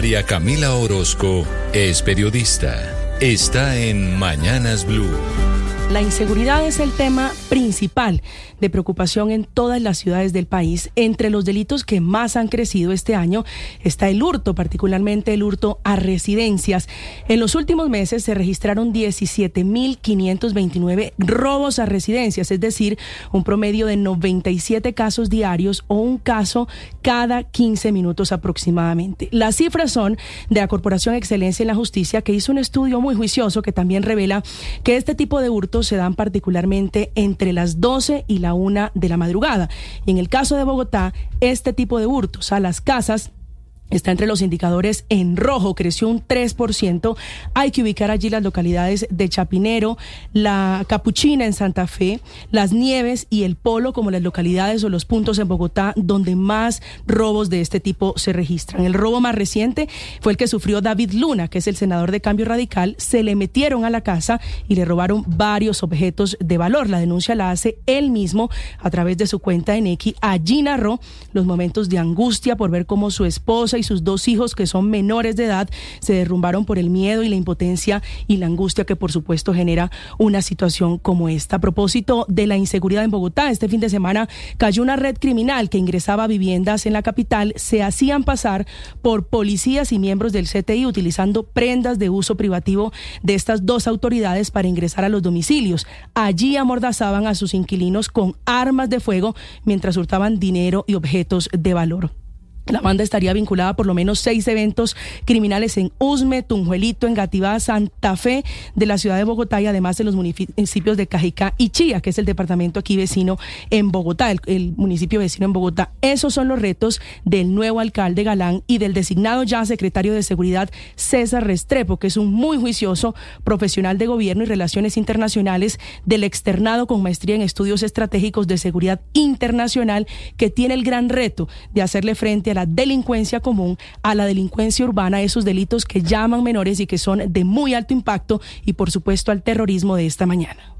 María Camila Orozco es periodista. Está en Mañanas Blue. La inseguridad es el tema principal de preocupación en todas las ciudades del país. Entre los delitos que más han crecido este año está el hurto, particularmente el hurto a residencias. En los últimos meses se registraron 17.529 robos a residencias, es decir, un promedio de 97 casos diarios o un caso cada 15 minutos aproximadamente. Las cifras son de la Corporación Excelencia en la Justicia, que hizo un estudio muy juicioso que también revela que este tipo de se dan particularmente entre las 12 y la 1 de la madrugada. Y en el caso de Bogotá, este tipo de hurtos a las casas está entre los indicadores en rojo, creció un 3%. Hay que ubicar allí las localidades de Chapinero, la Capuchina en Santa Fe, Las Nieves y El Polo como las localidades o los puntos en Bogotá donde más robos de este tipo se registran. El robo más reciente fue el que sufrió David Luna, que es el senador de Cambio Radical. Se le metieron a la casa y le robaron varios objetos de valor. La denuncia la hace él mismo a través de su cuenta en X. Allí narró los momentos de angustia por ver cómo su esposa y sus dos hijos, que son menores de edad, se derrumbaron por el miedo y la impotencia y la angustia que por supuesto genera una situación como esta. A propósito de la inseguridad en Bogotá, este fin de semana cayó una red criminal que ingresaba a viviendas en la capital, se hacían pasar por policías y miembros del CTI utilizando prendas de uso privativo de estas dos autoridades para ingresar a los domicilios. Allí amordazaban a sus inquilinos con armas de fuego mientras hurtaban dinero y objetos de valor. La banda estaría vinculada a por lo menos seis eventos criminales en Usme, Tunjuelito, Engativá, Santa Fe de la ciudad de Bogotá y además en los municipios de Cajicá y Chía, que es el departamento aquí vecino en Bogotá, el, municipio vecino en Bogotá. Esos son los retos del nuevo alcalde Galán y del designado ya secretario de Seguridad César Restrepo, que es un muy juicioso profesional de gobierno y relaciones internacionales del externado con maestría en estudios estratégicos de seguridad internacional, que tiene el gran reto de hacerle frente a la delincuencia común, a la delincuencia urbana, esos delitos que llaman menores y que son de muy alto impacto y por supuesto al terrorismo de esta mañana.